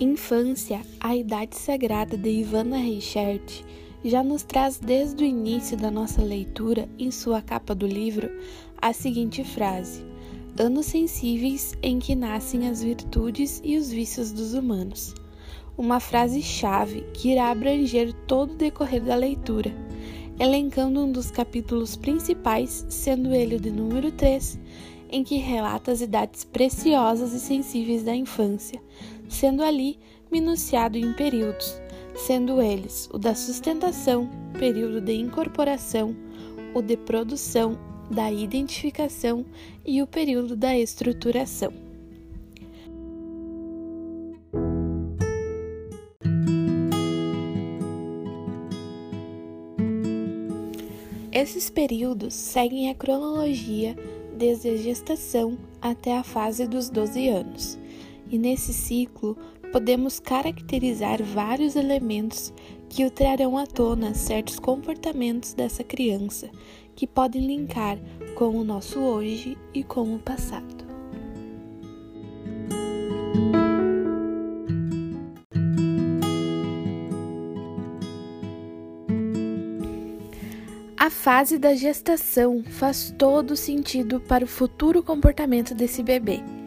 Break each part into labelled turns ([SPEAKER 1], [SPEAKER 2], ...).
[SPEAKER 1] Infância, a idade sagrada de Ivana Reichert, já nos traz desde o início da nossa leitura, em sua capa do livro, a seguinte frase: Anos sensíveis em que nascem as virtudes e os vícios dos humanos. Uma frase-chave que irá abranger todo o decorrer da leitura, elencando um dos capítulos principais, sendo ele o de número 3, em que relata as idades preciosas e sensíveis da infância, sendo ali minuciado em períodos, sendo eles o da sustentação, período de incorporação, o de produção, da identificação e o período da estruturação. Esses períodos seguem a cronologia desde a gestação até a fase dos 12 anos e nesse ciclo podemos caracterizar vários elementos que o trarão à tona certos comportamentos dessa criança, que podem linkar com o nosso hoje e com o passado. A fase da gestação faz todo sentido para o futuro comportamento desse bebê.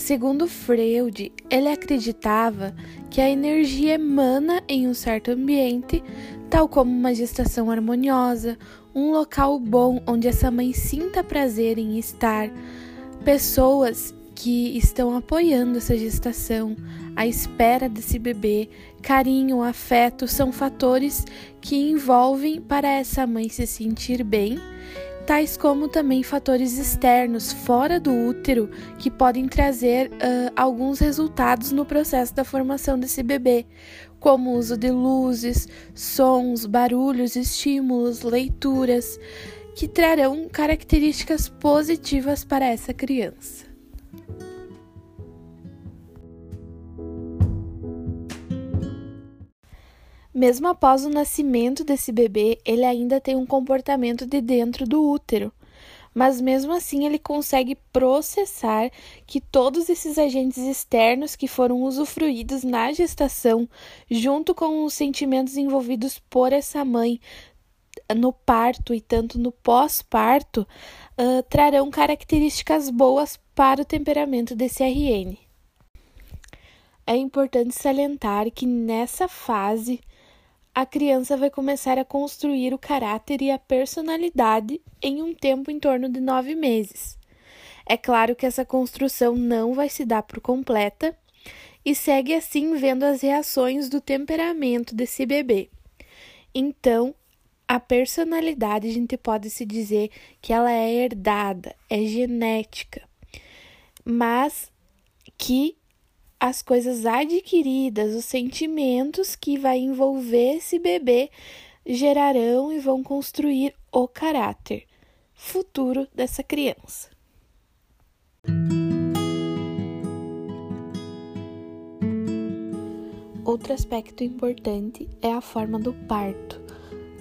[SPEAKER 1] Segundo Freud, ele acreditava que a energia emana em um certo ambiente, tal como uma gestação harmoniosa, um local bom onde essa mãe sinta prazer em estar, pessoas que estão apoiando essa gestação, a espera desse bebê, carinho, afeto são fatores que envolvem para essa mãe se sentir bem tais como também fatores externos fora do útero que podem trazer uh, alguns resultados no processo da formação desse bebê, como o uso de luzes, sons, barulhos, estímulos, leituras, que trarão características positivas para essa criança. Mesmo após o nascimento desse bebê, ele ainda tem um comportamento de dentro do útero. Mas mesmo assim, ele consegue processar que todos esses agentes externos que foram usufruídos na gestação, junto com os sentimentos envolvidos por essa mãe no parto e tanto no pós-parto, uh, trarão características boas para o temperamento desse RN. É importante salientar que nessa fase a criança vai começar a construir o caráter e a personalidade em um tempo em torno de nove meses. É claro que essa construção não vai se dar por completa e segue assim vendo as reações do temperamento desse bebê. Então, a personalidade a gente pode se dizer que ela é herdada, é genética, mas que as coisas adquiridas, os sentimentos que vai envolver esse bebê gerarão e vão construir o caráter futuro dessa criança. Outro aspecto importante é a forma do parto,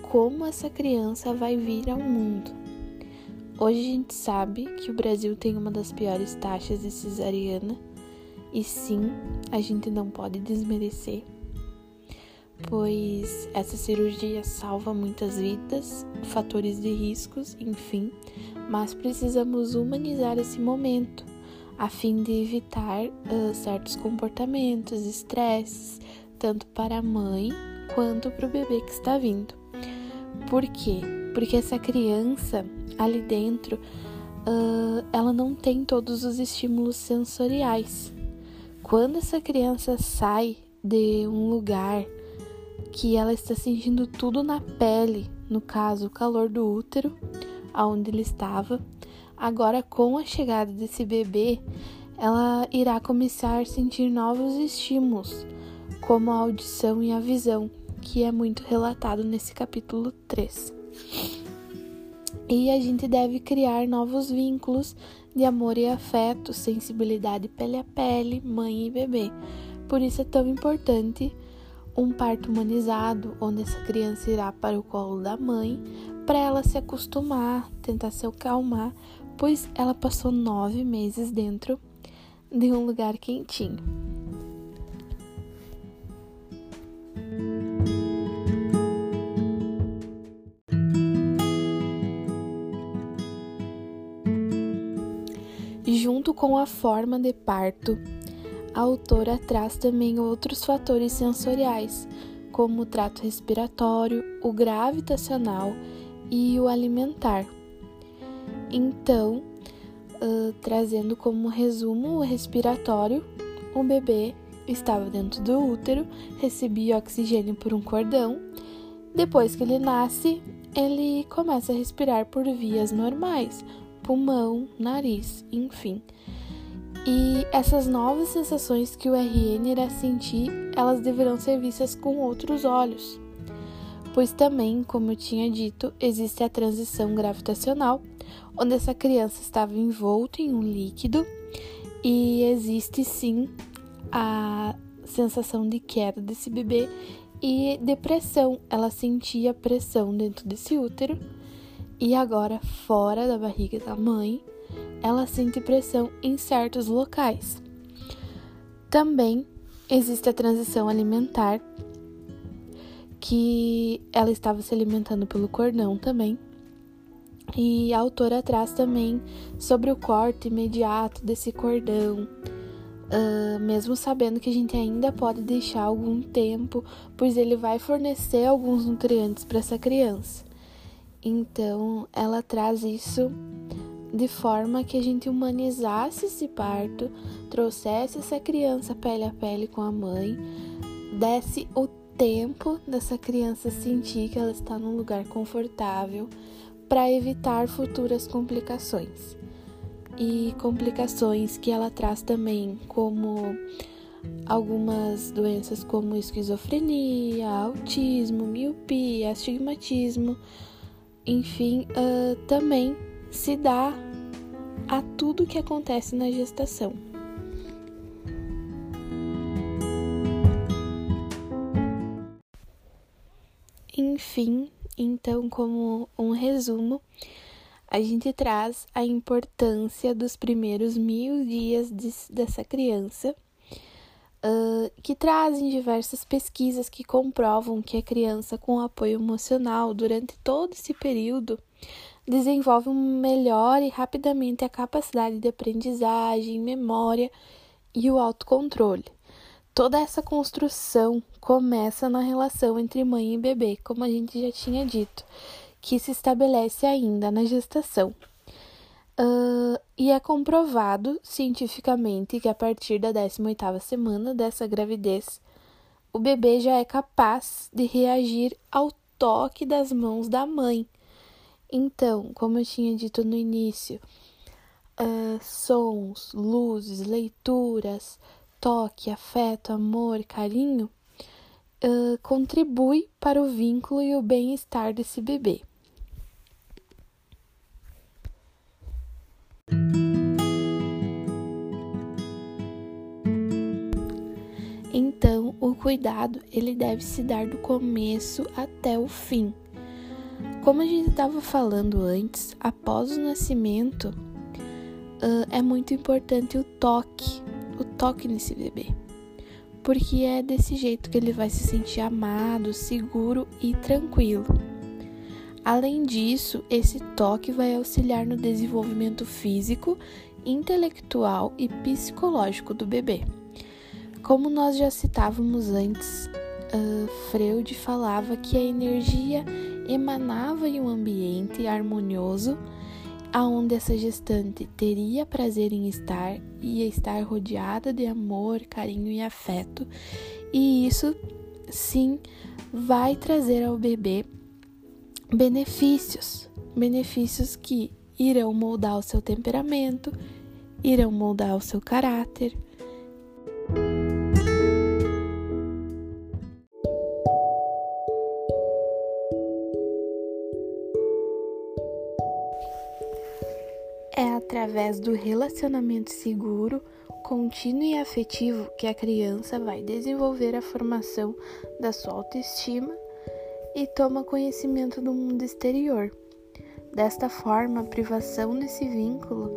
[SPEAKER 1] como essa criança vai vir ao mundo. Hoje a gente sabe que o Brasil tem uma das piores taxas de cesariana e sim, a gente não pode desmerecer, pois essa cirurgia salva muitas vidas, fatores de riscos, enfim, mas precisamos humanizar esse momento a fim de evitar uh, certos comportamentos, estresses, tanto para a mãe quanto para o bebê que está vindo. Por quê? Porque essa criança ali dentro, uh, ela não tem todos os estímulos sensoriais quando essa criança sai de um lugar que ela está sentindo tudo na pele, no caso, o calor do útero, aonde ele estava, agora com a chegada desse bebê, ela irá começar a sentir novos estímulos, como a audição e a visão, que é muito relatado nesse capítulo 3. E a gente deve criar novos vínculos de amor e afeto, sensibilidade pele a pele, mãe e bebê. Por isso é tão importante um parto humanizado, onde essa criança irá para o colo da mãe, para ela se acostumar, tentar se acalmar, pois ela passou nove meses dentro de um lugar quentinho. Junto com a forma de parto, a autora traz também outros fatores sensoriais, como o trato respiratório, o gravitacional e o alimentar. Então, uh, trazendo como resumo o respiratório, o bebê estava dentro do útero, recebia oxigênio por um cordão. Depois que ele nasce, ele começa a respirar por vias normais, pulmão, nariz, enfim. E essas novas sensações que o RN irá sentir, elas deverão ser vistas com outros olhos. Pois também, como eu tinha dito, existe a transição gravitacional, onde essa criança estava envolta em um líquido e existe sim a sensação de queda desse bebê e depressão. Ela sentia pressão dentro desse útero e agora fora da barriga da mãe, ela sente pressão em certos locais. Também existe a transição alimentar, que ela estava se alimentando pelo cordão também. E a autora traz também sobre o corte imediato desse cordão, uh, mesmo sabendo que a gente ainda pode deixar algum tempo, pois ele vai fornecer alguns nutrientes para essa criança. Então, ela traz isso de forma que a gente humanizasse esse parto, trouxesse essa criança pele a pele com a mãe, desse o tempo dessa criança sentir que ela está num lugar confortável para evitar futuras complicações. E complicações que ela traz também, como algumas doenças como esquizofrenia, autismo, miopia, astigmatismo, enfim, uh, também se dá a tudo que acontece na gestação. Enfim, então, como um resumo, a gente traz a importância dos primeiros mil dias de, dessa criança, uh, que trazem diversas pesquisas que comprovam que a criança com apoio emocional durante todo esse período desenvolve melhor e rapidamente a capacidade de aprendizagem, memória e o autocontrole. Toda essa construção começa na relação entre mãe e bebê, como a gente já tinha dito, que se estabelece ainda na gestação. Uh, e é comprovado cientificamente que a partir da 18ª semana dessa gravidez, o bebê já é capaz de reagir ao toque das mãos da mãe então, como eu tinha dito no início, uh, sons, luzes, leituras, toque, afeto, amor, carinho, uh, contribui para o vínculo e o bem-estar desse bebê. O cuidado ele deve se dar do começo até o fim. Como a gente estava falando antes, após o nascimento, é muito importante o toque, o toque nesse bebê, porque é desse jeito que ele vai se sentir amado, seguro e tranquilo. Além disso, esse toque vai auxiliar no desenvolvimento físico, intelectual e psicológico do bebê. Como nós já citávamos antes, uh, Freud falava que a energia emanava em um ambiente harmonioso aonde essa gestante teria prazer em estar e estar rodeada de amor, carinho e afeto. E isso sim vai trazer ao bebê benefícios, benefícios que irão moldar o seu temperamento, irão moldar o seu caráter, através do relacionamento seguro, contínuo e afetivo que a criança vai desenvolver a formação da sua autoestima e toma conhecimento do mundo exterior. Desta forma, a privação desse vínculo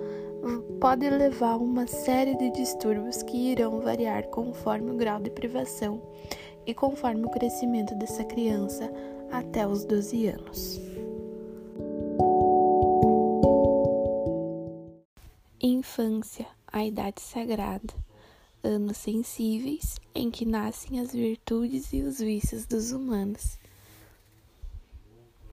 [SPEAKER 1] pode levar a uma série de distúrbios que irão variar conforme o grau de privação e conforme o crescimento dessa criança até os 12 anos. Infância, a idade sagrada, anos sensíveis em que nascem as virtudes e os vícios dos humanos.